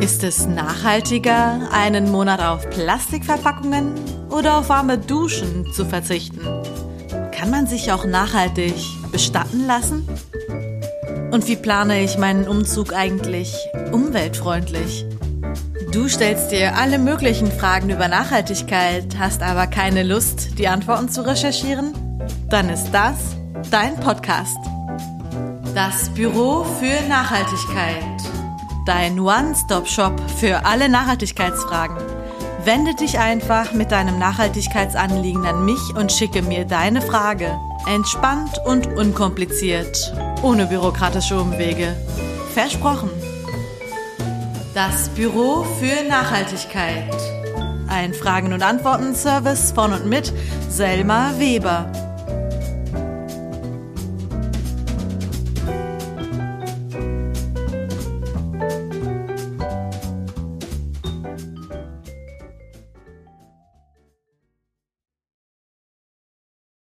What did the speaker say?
Ist es nachhaltiger, einen Monat auf Plastikverpackungen oder auf warme Duschen zu verzichten? Kann man sich auch nachhaltig bestatten lassen? Und wie plane ich meinen Umzug eigentlich umweltfreundlich? Du stellst dir alle möglichen Fragen über Nachhaltigkeit, hast aber keine Lust, die Antworten zu recherchieren? Dann ist das dein Podcast. Das Büro für Nachhaltigkeit. Dein One-Stop-Shop für alle Nachhaltigkeitsfragen. Wende dich einfach mit deinem Nachhaltigkeitsanliegen an mich und schicke mir deine Frage. Entspannt und unkompliziert. Ohne bürokratische Umwege. Versprochen. Das Büro für Nachhaltigkeit. Ein Fragen- und Antworten-Service von und mit Selma Weber.